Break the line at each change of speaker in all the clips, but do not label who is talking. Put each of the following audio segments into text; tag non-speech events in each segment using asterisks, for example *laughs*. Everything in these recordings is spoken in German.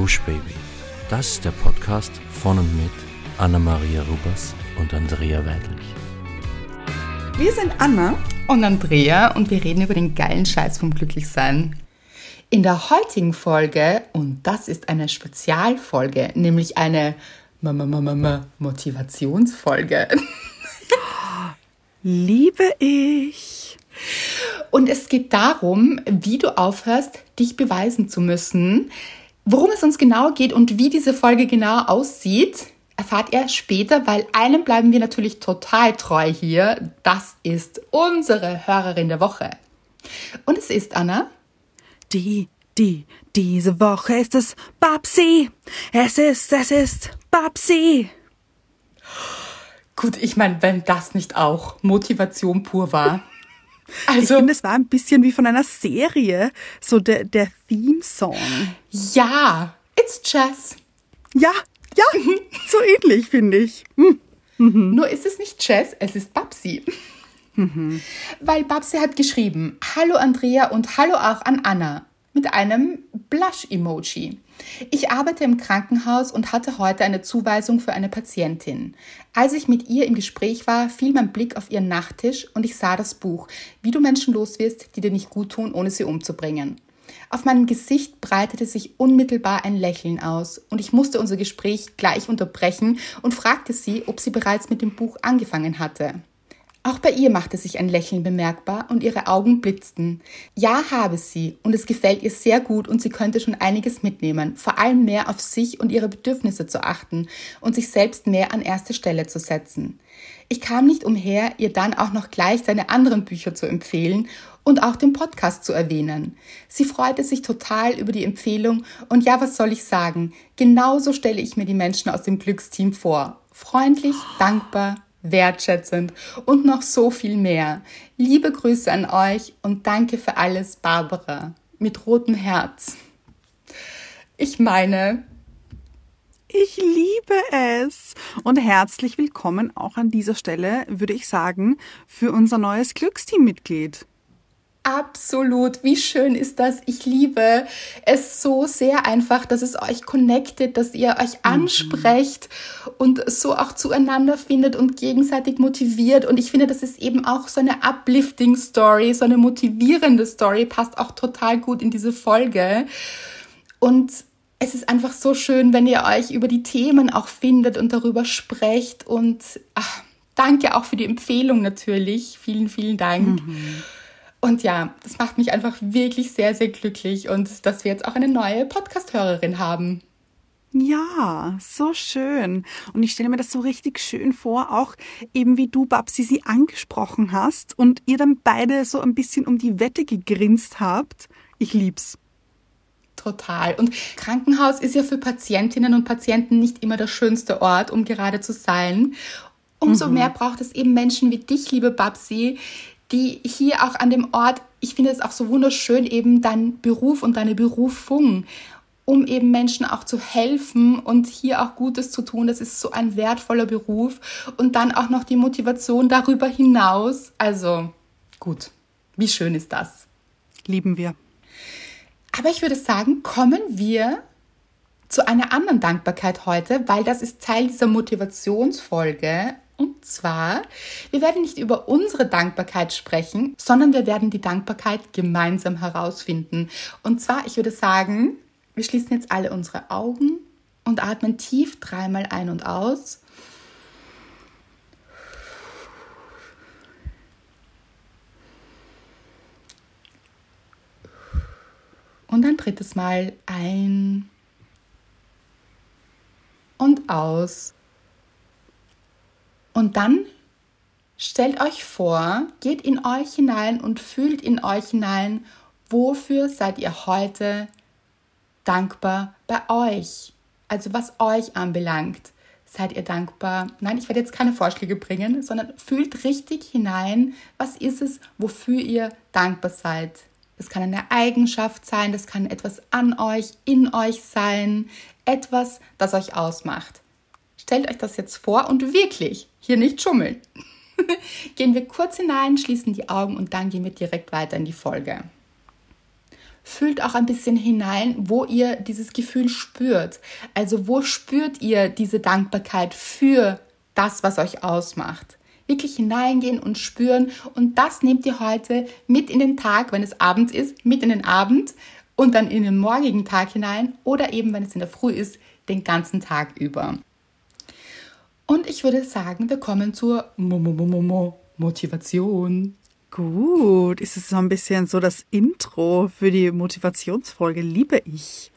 Gush Baby. Das ist der Podcast von und mit Anna-Maria Rubers und Andrea Weidlich.
Wir sind Anna und Andrea und wir reden über den geilen Scheiß vom Glücklichsein. In der heutigen Folge, und das ist eine Spezialfolge, nämlich eine Motivationsfolge. *laughs*
Liebe ich.
Und es geht darum, wie du aufhörst, dich beweisen zu müssen. Worum es uns genau geht und wie diese Folge genau aussieht, erfahrt ihr später, weil einem bleiben wir natürlich total treu hier. Das ist unsere Hörerin der Woche. Und es ist Anna.
Die, die, diese Woche ist es Babsi. Es ist, es ist Babsi.
Gut, ich meine, wenn das nicht auch Motivation pur war.
Also, ich finde, es war ein bisschen wie von einer Serie, so der, der Theme-Song.
Ja, it's Jazz.
Ja, ja, so ähnlich, finde ich.
Mhm. Nur ist es nicht Jazz, es ist Babsi. Mhm. Weil Babsi hat geschrieben, Hallo Andrea und Hallo auch an Anna mit einem Blush-Emoji. Ich arbeite im Krankenhaus und hatte heute eine Zuweisung für eine Patientin. Als ich mit ihr im Gespräch war, fiel mein Blick auf ihren Nachttisch und ich sah das Buch, wie du Menschen loswirst, die dir nicht gut tun, ohne sie umzubringen. Auf meinem Gesicht breitete sich unmittelbar ein Lächeln aus und ich musste unser Gespräch gleich unterbrechen und fragte sie, ob sie bereits mit dem Buch angefangen hatte. Auch bei ihr machte sich ein Lächeln bemerkbar und ihre Augen blitzten. Ja, habe sie und es gefällt ihr sehr gut und sie könnte schon einiges mitnehmen, vor allem mehr auf sich und ihre Bedürfnisse zu achten und sich selbst mehr an erste Stelle zu setzen. Ich kam nicht umher, ihr dann auch noch gleich seine anderen Bücher zu empfehlen und auch den Podcast zu erwähnen. Sie freute sich total über die Empfehlung und ja, was soll ich sagen? Genauso stelle ich mir die Menschen aus dem Glücksteam vor. Freundlich, dankbar, wertschätzend und noch so viel mehr. Liebe Grüße an euch und danke für alles, Barbara. Mit rotem Herz. Ich meine,
ich liebe es. Und herzlich willkommen auch an dieser Stelle, würde ich sagen, für unser neues Glücksteam-Mitglied.
Absolut. Wie schön ist das? Ich liebe es so sehr einfach, dass es euch connectet, dass ihr euch mhm. ansprecht mhm. und so auch zueinander findet und gegenseitig motiviert. Und ich finde, das ist eben auch so eine uplifting Story, so eine motivierende Story, passt auch total gut in diese Folge. Und es ist einfach so schön, wenn ihr euch über die Themen auch findet und darüber sprecht. Und ach, danke auch für die Empfehlung natürlich. Vielen, vielen Dank. Mhm. Und ja, das macht mich einfach wirklich sehr, sehr glücklich und dass wir jetzt auch eine neue Podcast-Hörerin haben.
Ja, so schön. Und ich stelle mir das so richtig schön vor, auch eben wie du, Babsi, sie angesprochen hast und ihr dann beide so ein bisschen um die Wette gegrinst habt. Ich lieb's.
Total. Und Krankenhaus ist ja für Patientinnen und Patienten nicht immer der schönste Ort, um gerade zu sein. Umso mhm. mehr braucht es eben Menschen wie dich, liebe Babsi, die hier auch an dem Ort, ich finde es auch so wunderschön, eben dein Beruf und deine Berufung, um eben Menschen auch zu helfen und hier auch Gutes zu tun. Das ist so ein wertvoller Beruf. Und dann auch noch die Motivation darüber hinaus. Also gut, wie schön ist das?
Lieben wir.
Aber ich würde sagen, kommen wir zu einer anderen Dankbarkeit heute, weil das ist Teil dieser Motivationsfolge und zwar, wir werden nicht über unsere Dankbarkeit sprechen, sondern wir werden die Dankbarkeit gemeinsam herausfinden. Und zwar, ich würde sagen, wir schließen jetzt alle unsere Augen und atmen tief dreimal ein und aus. Und ein drittes Mal ein und aus. Und dann stellt euch vor, geht in euch hinein und fühlt in euch hinein, wofür seid ihr heute dankbar bei euch? Also was euch anbelangt. Seid ihr dankbar? Nein, ich werde jetzt keine Vorschläge bringen, sondern fühlt richtig hinein, was ist es, wofür ihr dankbar seid. Das kann eine Eigenschaft sein, das kann etwas an euch, in euch sein, etwas, das euch ausmacht. Stellt euch das jetzt vor und wirklich, hier nicht schummeln. *laughs* gehen wir kurz hinein, schließen die Augen und dann gehen wir direkt weiter in die Folge. fühlt auch ein bisschen hinein, wo ihr dieses Gefühl spürt. Also wo spürt ihr diese Dankbarkeit für das, was euch ausmacht? Wirklich hineingehen und spüren. Und das nehmt ihr heute mit in den Tag, wenn es Abend ist, mit in den Abend und dann in den morgigen Tag hinein oder eben, wenn es in der Früh ist, den ganzen Tag über. Und ich würde sagen, wir kommen zur Mo -Mo -Mo Motivation.
Gut, ist es so ein bisschen so das Intro für die Motivationsfolge, liebe ich.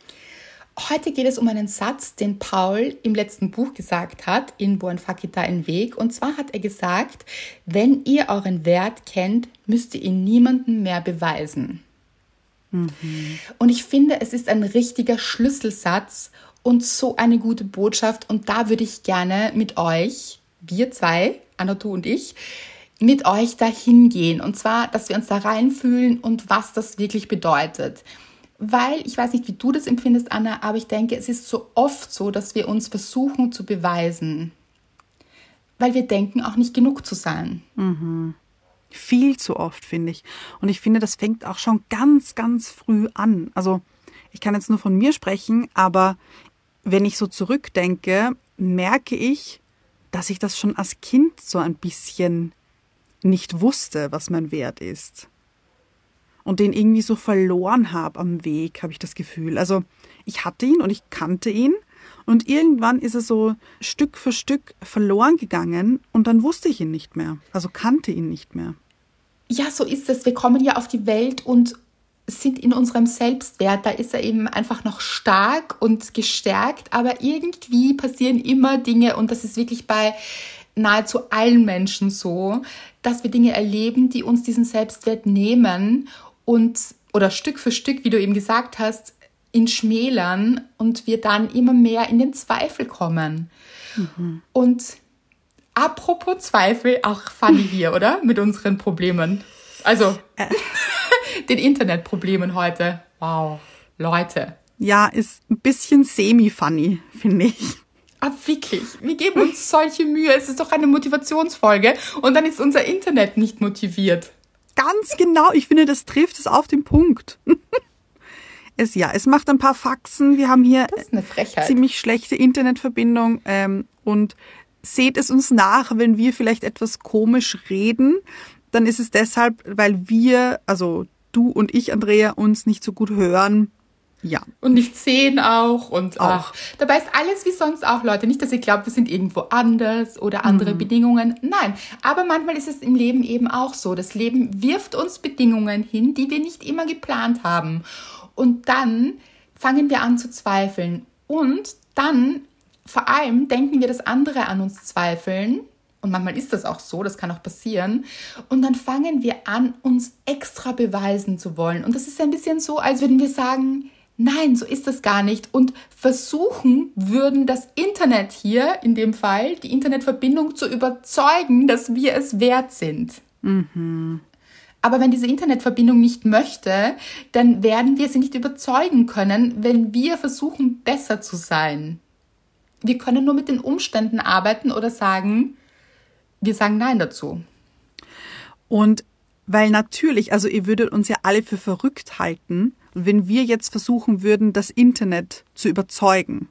Heute geht es um einen Satz, den Paul im letzten Buch gesagt hat, in Buon Fakita ein Weg. Und zwar hat er gesagt, wenn ihr euren Wert kennt, müsst ihr ihn niemandem mehr beweisen. Mhm. Und ich finde, es ist ein richtiger Schlüsselsatz und so eine gute Botschaft. Und da würde ich gerne mit euch, wir zwei, Anna, du und ich, mit euch dahin gehen. Und zwar, dass wir uns da reinfühlen und was das wirklich bedeutet. Weil, ich weiß nicht, wie du das empfindest, Anna, aber ich denke, es ist so oft so, dass wir uns versuchen zu beweisen. Weil wir denken, auch nicht genug zu sein.
Mhm. Viel zu oft, finde ich. Und ich finde, das fängt auch schon ganz, ganz früh an. Also, ich kann jetzt nur von mir sprechen, aber wenn ich so zurückdenke, merke ich, dass ich das schon als Kind so ein bisschen nicht wusste, was mein Wert ist. Und den irgendwie so verloren habe am Weg, habe ich das Gefühl. Also ich hatte ihn und ich kannte ihn und irgendwann ist er so Stück für Stück verloren gegangen und dann wusste ich ihn nicht mehr. Also kannte ihn nicht mehr.
Ja, so ist es. Wir kommen ja auf die Welt und sind in unserem Selbstwert, da ist er eben einfach noch stark und gestärkt, aber irgendwie passieren immer Dinge und das ist wirklich bei nahezu allen Menschen so, dass wir Dinge erleben, die uns diesen Selbstwert nehmen und oder Stück für Stück, wie du eben gesagt hast, ihn schmälern und wir dann immer mehr in den Zweifel kommen. Mhm. Und apropos Zweifel, auch funny hier, oder? Mit unseren Problemen. Also, äh. *laughs* den Internetproblemen heute. Wow, Leute.
Ja, ist ein bisschen semi-funny, finde ich.
Ah, wirklich. Wir geben uns solche Mühe. Es ist doch eine Motivationsfolge und dann ist unser Internet nicht motiviert.
Ganz genau. Ich finde, das trifft es auf den Punkt. *laughs* es ja, es macht ein paar Faxen. Wir haben hier ziemlich schlechte Internetverbindung ähm, und seht es uns nach, wenn wir vielleicht etwas komisch reden. Dann ist es deshalb, weil wir, also du und ich, Andrea, uns nicht so gut hören ja.
Und nicht sehen auch. Und auch. Ach, dabei ist alles wie sonst auch, Leute. Nicht, dass ihr glaubt, wir sind irgendwo anders oder andere mhm. Bedingungen. Nein. Aber manchmal ist es im Leben eben auch so. Das Leben wirft uns Bedingungen hin, die wir nicht immer geplant haben. Und dann fangen wir an zu zweifeln. Und dann vor allem denken wir, dass andere an uns zweifeln. Und manchmal ist das auch so, das kann auch passieren. Und dann fangen wir an, uns extra beweisen zu wollen. Und das ist ein bisschen so, als würden wir sagen, Nein, so ist das gar nicht. Und versuchen würden, das Internet hier, in dem Fall, die Internetverbindung zu überzeugen, dass wir es wert sind. Mhm. Aber wenn diese Internetverbindung nicht möchte, dann werden wir sie nicht überzeugen können, wenn wir versuchen, besser zu sein. Wir können nur mit den Umständen arbeiten oder sagen, wir sagen Nein dazu.
Und weil natürlich, also ihr würdet uns ja alle für verrückt halten, wenn wir jetzt versuchen würden, das Internet zu überzeugen.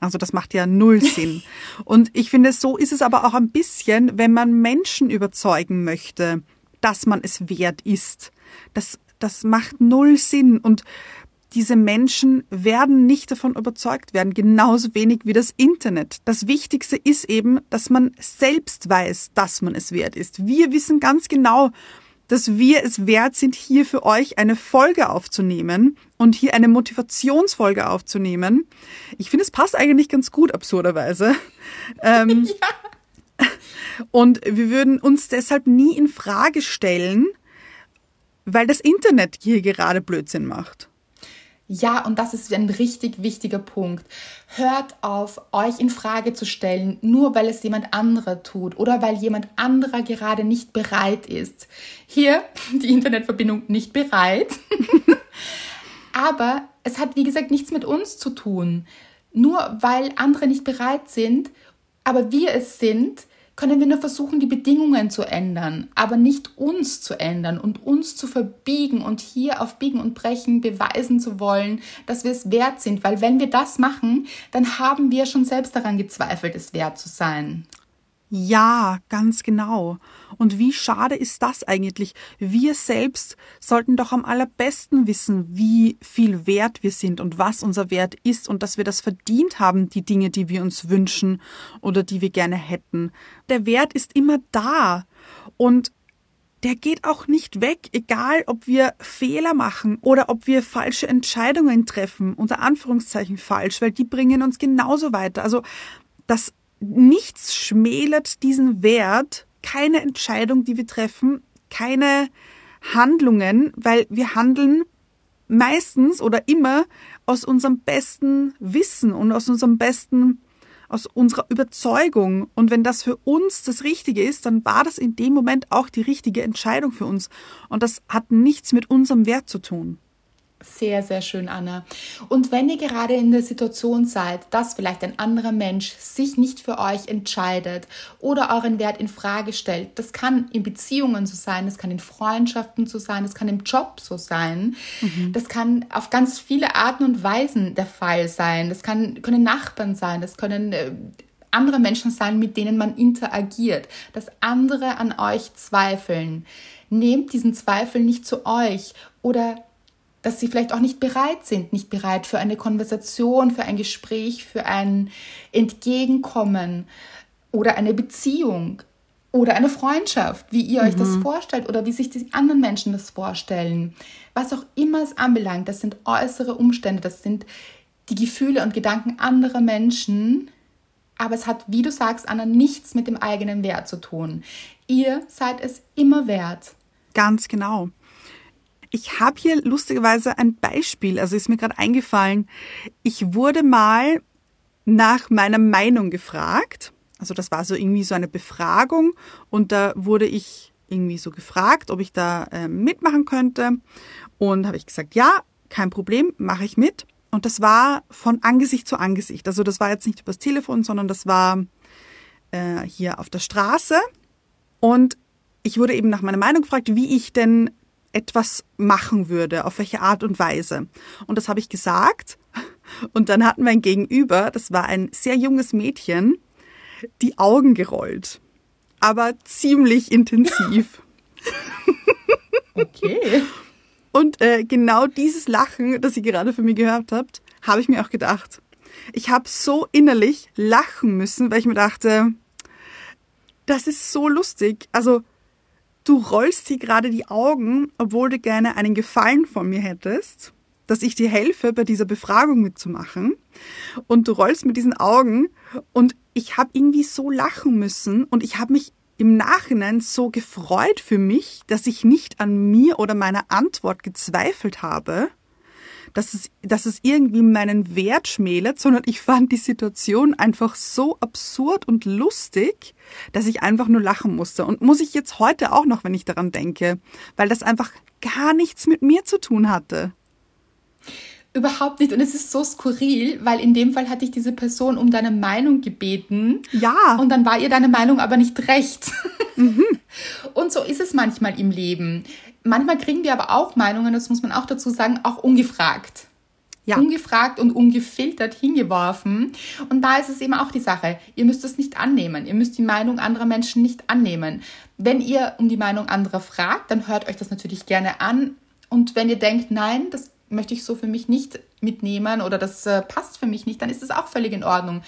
Also das macht ja null *laughs* Sinn. Und ich finde, so ist es aber auch ein bisschen, wenn man Menschen überzeugen möchte, dass man es wert ist. Das, das macht null Sinn. Und diese Menschen werden nicht davon überzeugt werden, genauso wenig wie das Internet. Das Wichtigste ist eben, dass man selbst weiß, dass man es wert ist. Wir wissen ganz genau, dass wir es wert sind, hier für euch eine Folge aufzunehmen und hier eine Motivationsfolge aufzunehmen. Ich finde, es passt eigentlich ganz gut, absurderweise. *laughs* Ähm, ja. Und wir würden uns deshalb nie in Frage stellen, weil das Internet hier gerade Blödsinn macht.
Ja, und das ist ein richtig wichtiger Punkt. Hört auf, euch in Frage zu stellen, nur weil es jemand anderer tut oder weil jemand anderer gerade nicht bereit ist. Hier *laughs* die Internetverbindung nicht bereit. *laughs* Aber es hat, wie gesagt, nichts mit uns zu tun. Nur weil andere nicht bereit sind, aber wir es sind, können wir nur versuchen, die Bedingungen zu ändern, aber nicht uns zu ändern und uns zu verbiegen und hier auf Biegen und Brechen beweisen zu wollen, dass wir es wert sind. Weil wenn wir das machen, dann haben wir schon selbst daran gezweifelt, es wert zu sein.
Ja, ganz genau. Und wie schade ist das eigentlich? Wir selbst sollten doch am allerbesten wissen, wie viel wert wir sind und was unser Wert ist und dass wir das verdient haben, die Dinge, die wir uns wünschen oder die wir gerne hätten. Der Wert ist immer da und der geht auch nicht weg, egal ob wir Fehler machen oder ob wir falsche Entscheidungen treffen, unter Anführungszeichen falsch, weil die bringen uns genauso weiter. Also das nichts schmälert diesen Wert, keine Entscheidung, die wir treffen, keine Handlungen, weil wir handeln meistens oder immer aus unserem besten Wissen und aus unserem besten, aus unserer Überzeugung. Und wenn das für uns das Richtige ist, dann war das in dem Moment auch die richtige Entscheidung für uns. Und das hat nichts mit unserem Wert zu tun.
Sehr, sehr schön, Anna. Und wenn ihr gerade in der Situation seid, dass vielleicht ein anderer Mensch sich nicht für euch entscheidet oder euren Wert in Frage stellt, das kann in Beziehungen so sein, das kann in Freundschaften so sein, das kann im Job so sein, mhm. das kann auf ganz viele Arten und Weisen der Fall sein. Das kann, können Nachbarn sein, das können äh, andere Menschen sein, mit denen man interagiert, dass andere an euch zweifeln. Nehmt diesen Zweifel nicht zu euch oder dass sie vielleicht auch nicht bereit sind, nicht bereit für eine Konversation, für ein Gespräch, für ein Entgegenkommen oder eine Beziehung oder eine Freundschaft, wie ihr mhm. euch das mhm. vorstellt oder wie sich die anderen Menschen das vorstellen. Was auch immer es anbelangt, das sind äußere Umstände, das sind die Gefühle und Gedanken anderer Menschen, aber es hat, wie du sagst, Anna, nichts mit dem eigenen Wert zu tun. Ihr seid es immer wert.
Ganz genau. Ich habe hier lustigerweise ein Beispiel, also ist mir gerade eingefallen. Ich wurde mal nach meiner Meinung gefragt. Also das war so irgendwie so eine Befragung und da wurde ich irgendwie so gefragt, ob ich da äh, mitmachen könnte. Und habe ich gesagt, ja, kein Problem, mache ich mit. Und das war von Angesicht zu Angesicht. Also das war jetzt nicht übers Telefon, sondern das war äh, hier auf der Straße. Und ich wurde eben nach meiner Meinung gefragt, wie ich denn etwas machen würde, auf welche Art und Weise. Und das habe ich gesagt. Und dann hatten wir ein Gegenüber, das war ein sehr junges Mädchen, die Augen gerollt. Aber ziemlich intensiv. *laughs*
Okay.
Und äh, genau dieses Lachen, das ihr gerade von mir gehört habt, habe ich mir auch gedacht. Ich habe so innerlich lachen müssen, weil ich mir dachte, das ist so lustig. Also Du rollst hier gerade die Augen, obwohl du gerne einen Gefallen von mir hättest, dass ich dir helfe, bei dieser Befragung mitzumachen. Und du rollst mit diesen Augen und ich habe irgendwie so lachen müssen und ich habe mich im Nachhinein so gefreut für mich, dass ich nicht an mir oder meiner Antwort gezweifelt habe, dass es, dass es irgendwie meinen Wert schmälert, sondern ich fand die Situation einfach so absurd und lustig, dass ich einfach nur lachen musste. Und muss ich jetzt heute auch noch, wenn ich daran denke, weil das einfach gar nichts mit mir zu tun hatte.
Überhaupt nicht. Und es ist so skurril, weil in dem Fall hatte ich diese Person um deine Meinung gebeten.
Ja.
Und dann war ihr deine Meinung aber nicht recht. *laughs* Mhm. Und so ist es manchmal im Leben. Manchmal kriegen wir aber auch Meinungen, das muss man auch dazu sagen, auch ungefragt. Ja. Ungefragt und ungefiltert hingeworfen. Und da ist es eben auch die Sache. Ihr müsst es nicht annehmen. Ihr müsst die Meinung anderer Menschen nicht annehmen. Wenn ihr um die Meinung anderer fragt, dann hört euch das natürlich gerne an. Und wenn ihr denkt, nein, das möchte ich so für mich nicht mitnehmen oder das äh, passt für mich nicht, dann ist das auch völlig in Ordnung.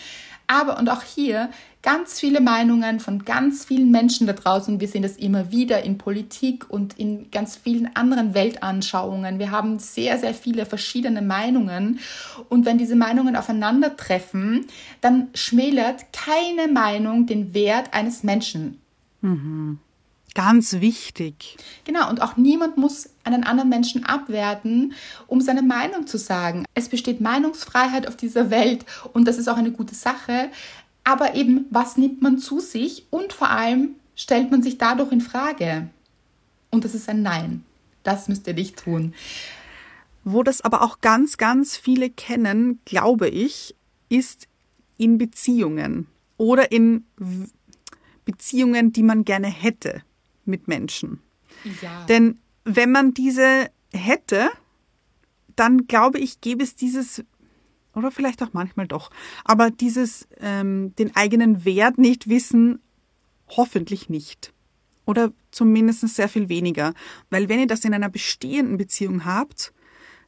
Aber und auch hier ganz viele Meinungen von ganz vielen Menschen da draußen. Wir sehen das immer wieder in Politik und in ganz vielen anderen Weltanschauungen. Wir haben sehr, sehr viele verschiedene Meinungen. Und wenn diese Meinungen aufeinandertreffen, dann schmälert keine Meinung den Wert eines Menschen.
Mhm. Ganz wichtig.
Genau, und auch niemand muss einen anderen Menschen abwerten, um seine Meinung zu sagen. Es besteht Meinungsfreiheit auf dieser Welt und das ist auch eine gute Sache. Aber eben, was nimmt man zu sich und vor allem stellt man sich dadurch in Frage? Und das ist ein Nein. Das müsst ihr nicht tun.
Wo das aber auch ganz, ganz viele kennen, glaube ich, ist in Beziehungen oder in Beziehungen, die man gerne hätte mit Menschen.
Ja.
Denn wenn man diese hätte, dann glaube ich, gäbe es dieses, oder vielleicht auch manchmal doch, aber dieses ähm, den eigenen Wert nicht wissen, hoffentlich nicht. Oder zumindest sehr viel weniger. Weil wenn ihr das in einer bestehenden Beziehung habt,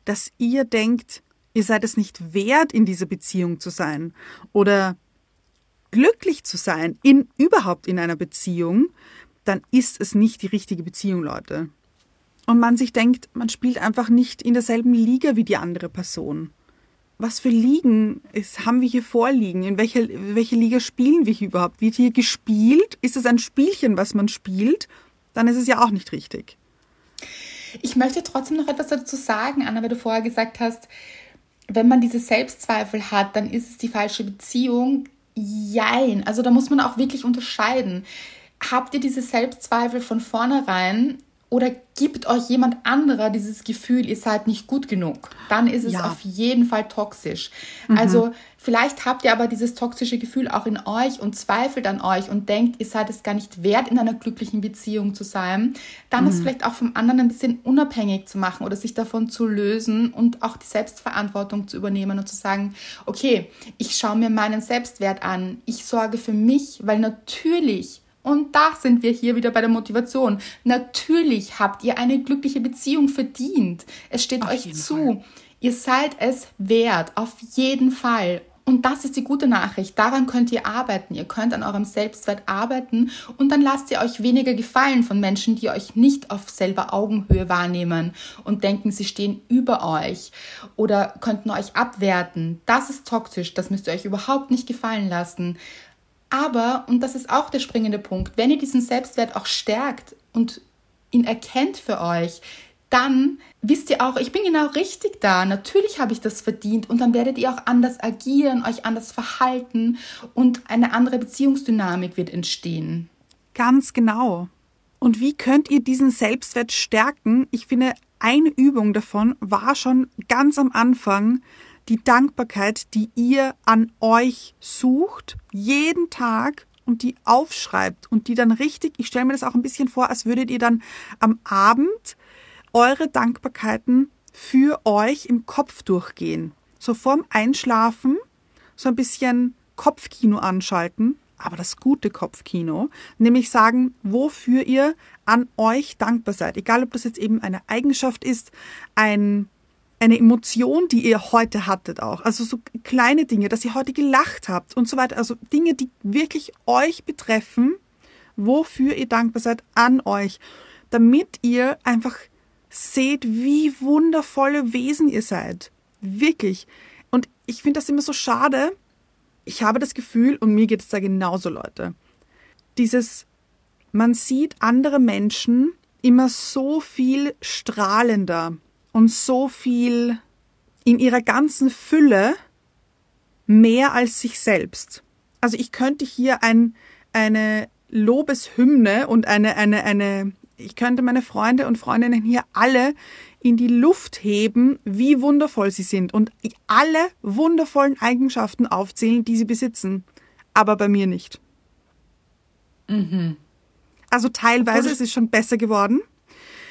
dass ihr denkt, ihr seid es nicht wert, in dieser Beziehung zu sein oder glücklich zu sein, in überhaupt in einer Beziehung, dann ist es nicht die richtige Beziehung, Leute. Und man sich denkt, man spielt einfach nicht in derselben Liga wie die andere Person. Was für Ligen ist, haben wir hier vorliegen? In welcher, welche Liga spielen wir hier überhaupt? Wird hier gespielt? Ist es ein Spielchen, was man spielt? Dann ist es ja auch nicht richtig.
Ich möchte trotzdem noch etwas dazu sagen, Anna, weil du vorher gesagt hast, wenn man diese Selbstzweifel hat, dann ist es die falsche Beziehung. Jein. Also da muss man auch wirklich unterscheiden. Habt ihr diese Selbstzweifel von vornherein oder gibt euch jemand anderer dieses Gefühl, ihr seid nicht gut genug, dann ist es
Ja.
auf jeden Fall toxisch. Also vielleicht habt ihr aber dieses toxische Gefühl auch in euch und zweifelt an euch und denkt, ihr seid es gar nicht wert, in einer glücklichen Beziehung zu sein. Dann ist vielleicht auch vom anderen ein bisschen unabhängig zu machen oder sich davon zu lösen und auch die Selbstverantwortung zu übernehmen und zu sagen, okay, ich schaue mir meinen Selbstwert an, ich sorge für mich, weil natürlich und da sind wir hier wieder bei der Motivation. Natürlich habt ihr eine glückliche Beziehung verdient. Es steht
Auf
euch zu.
Fall.
Ihr seid es wert, auf jeden Fall. Und das ist die gute Nachricht. Daran könnt ihr arbeiten. Ihr könnt an eurem Selbstwert arbeiten und dann lasst ihr euch weniger gefallen von Menschen, die euch nicht auf selber Augenhöhe wahrnehmen und denken, sie stehen über euch oder könnten euch abwerten. Das ist toxisch. Das müsst ihr euch überhaupt nicht gefallen lassen. Aber, und das ist auch der springende Punkt, wenn ihr diesen Selbstwert auch stärkt und ihn erkennt für euch, dann wisst ihr auch, ich bin genau richtig da. Natürlich habe ich das verdient und dann werdet ihr auch anders agieren, euch anders verhalten und eine andere Beziehungsdynamik wird entstehen.
Ganz genau. Und wie könnt ihr diesen Selbstwert stärken? Ich finde, eine Übung davon war schon ganz am Anfang die Dankbarkeit, die ihr an euch sucht, jeden Tag und die aufschreibt und die dann richtig, ich stelle mir das auch ein bisschen vor, als würdet ihr dann am Abend eure Dankbarkeiten für euch im Kopf durchgehen. So vorm Einschlafen, so ein bisschen Kopfkino anschalten, aber das gute Kopfkino, nämlich sagen, wofür ihr an euch dankbar seid. Egal, ob das jetzt eben eine Eigenschaft ist, ein, eine Emotion, die ihr heute hattet auch. Also so kleine Dinge, dass ihr heute gelacht habt und so weiter. Also Dinge, die wirklich euch betreffen, wofür ihr dankbar seid an euch, damit ihr einfach seht, wie wundervolle Wesen ihr seid. Wirklich. Und ich finde das immer so schade. Ich habe das Gefühl, und mir geht es da genauso, Leute, dieses, man sieht andere Menschen immer so viel strahlender und so viel in ihrer ganzen Fülle mehr als sich selbst. Also ich könnte hier ein, eine Lobeshymne und eine, eine, eine, ich könnte meine Freunde und Freundinnen hier alle in die Luft heben, wie wundervoll sie sind und alle wundervollen Eigenschaften aufzählen, die sie besitzen. Aber bei mir nicht. Also teilweise ist es schon besser geworden.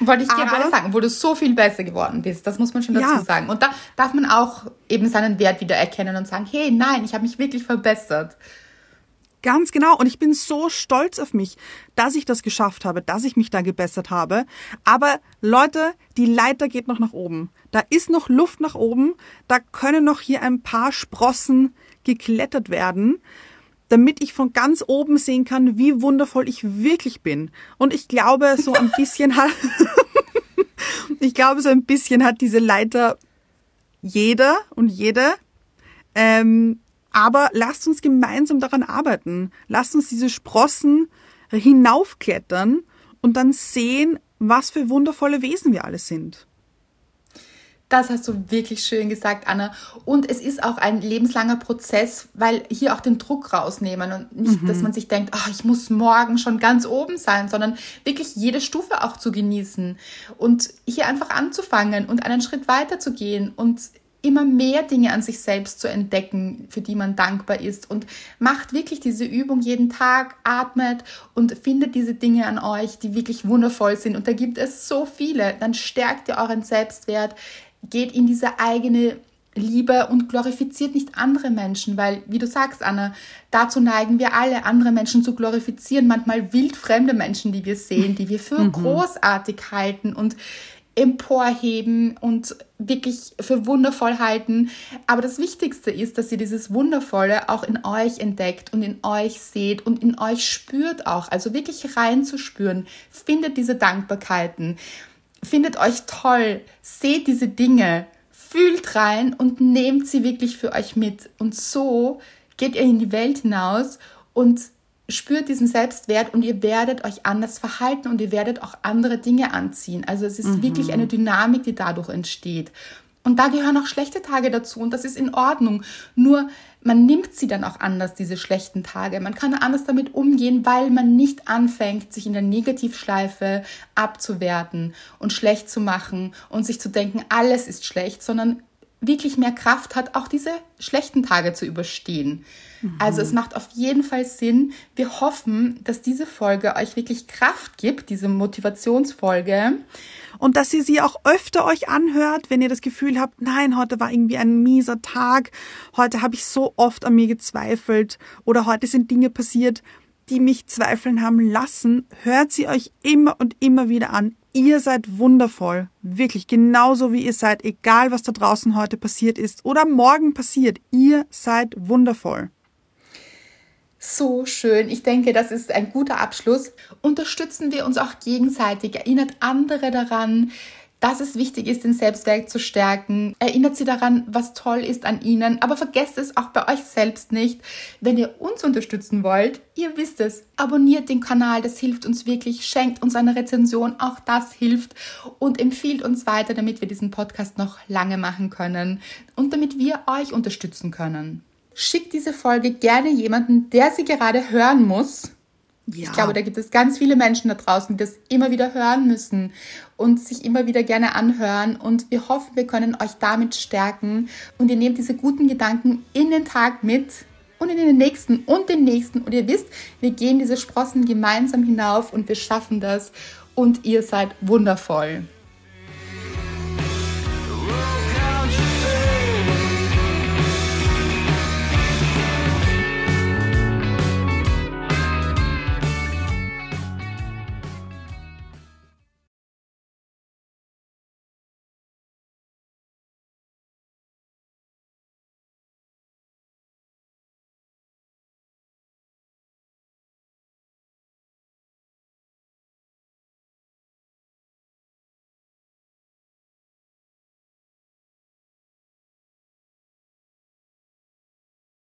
Wollte ich
Aber-
gerade sagen, wo du so viel besser geworden bist. Das muss man schon dazu
Ja.
sagen. Und da darf man auch eben seinen Wert wieder erkennen und sagen, hey, nein, ich habe mich wirklich verbessert.
Ganz genau. Und ich bin so stolz auf mich, dass ich das geschafft habe, dass ich mich da gebessert habe. Aber Leute, die Leiter geht noch nach oben. Da ist noch Luft nach oben. Da können noch hier ein paar Sprossen geklettert werden, damit ich von ganz oben sehen kann, wie wundervoll ich wirklich bin. Und ich glaube, so ein bisschen hat, *laughs* ich glaube, so ein bisschen hat diese Leiter jeder und jede. Ähm, aber lasst uns gemeinsam daran arbeiten. Lasst uns diese Sprossen hinaufklettern und dann sehen, was für wundervolle Wesen wir alle sind.
Das hast du wirklich schön gesagt, Anna. Und es ist auch ein lebenslanger Prozess, weil hier auch den Druck rausnehmen und nicht, dass man sich denkt, ah, ich muss morgen schon ganz oben sein, sondern wirklich jede Stufe auch zu genießen und hier einfach anzufangen und einen Schritt weiter zu gehen und immer mehr Dinge an sich selbst zu entdecken, für die man dankbar ist. Und macht wirklich diese Übung jeden Tag, atmet und findet diese Dinge an euch, die wirklich wundervoll sind. Und da gibt es so viele. Dann stärkt ihr euren Selbstwert, geht in diese eigene Liebe und glorifiziert nicht andere Menschen, weil, wie du sagst, Anna, dazu neigen wir alle, andere Menschen zu glorifizieren, manchmal wildfremde Menschen, die wir sehen, die wir für mhm. großartig halten und emporheben und wirklich für wundervoll halten. Aber das Wichtigste ist, dass ihr dieses Wundervolle auch in euch entdeckt und in euch seht und in euch spürt auch. Also wirklich reinzuspüren. Findet diese Dankbarkeiten. Findet euch toll. Seht diese Dinge. Fühlt rein und nehmt sie wirklich für euch mit. Und so geht ihr in die Welt hinaus und spürt diesen Selbstwert und ihr werdet euch anders verhalten und ihr werdet auch andere Dinge anziehen. Also es ist mhm. wirklich eine Dynamik, die dadurch entsteht. Und da gehören auch schlechte Tage dazu und das ist in Ordnung. Nur man nimmt sie dann auch anders, diese schlechten Tage. Man kann anders damit umgehen, weil man nicht anfängt, sich in der Negativschleife abzuwerten und schlecht zu machen und sich zu denken, alles ist schlecht, sondern wirklich mehr Kraft hat, auch diese schlechten Tage zu überstehen. Mhm. Also es macht auf jeden Fall Sinn. Wir hoffen, dass diese Folge euch wirklich Kraft gibt, diese Motivationsfolge.
Und dass ihr sie auch öfter euch anhört, wenn ihr das Gefühl habt, nein, heute war irgendwie ein mieser Tag, heute habe ich so oft an mir gezweifelt oder heute sind Dinge passiert, die mich zweifeln haben lassen, hört sie euch immer und immer wieder an. Ihr seid wundervoll. Wirklich genauso wie ihr seid, egal was da draußen heute passiert ist oder morgen passiert. Ihr seid wundervoll.
So schön. Ich denke, das ist ein guter Abschluss. Unterstützen wir uns auch gegenseitig. Erinnert andere daran, dass es wichtig ist, den Selbstwert zu stärken. Erinnert sie daran, was toll ist an ihnen, aber vergesst es auch bei euch selbst nicht. Wenn ihr uns unterstützen wollt, ihr wisst es, abonniert den Kanal, das hilft uns wirklich, schenkt uns eine Rezension, auch das hilft und empfiehlt uns weiter, damit wir diesen Podcast noch lange machen können und damit wir euch unterstützen können. Schickt diese Folge gerne jemanden, der sie gerade hören muss ja. Ich glaube, da gibt es ganz viele Menschen da draußen, die das immer wieder hören müssen und sich immer wieder gerne anhören. Und wir hoffen, wir können euch damit stärken. Und ihr nehmt diese guten Gedanken in den Tag mit und in den nächsten und den nächsten. Und ihr wisst, wir gehen diese Sprossen gemeinsam hinauf und wir schaffen das. Und ihr seid wundervoll.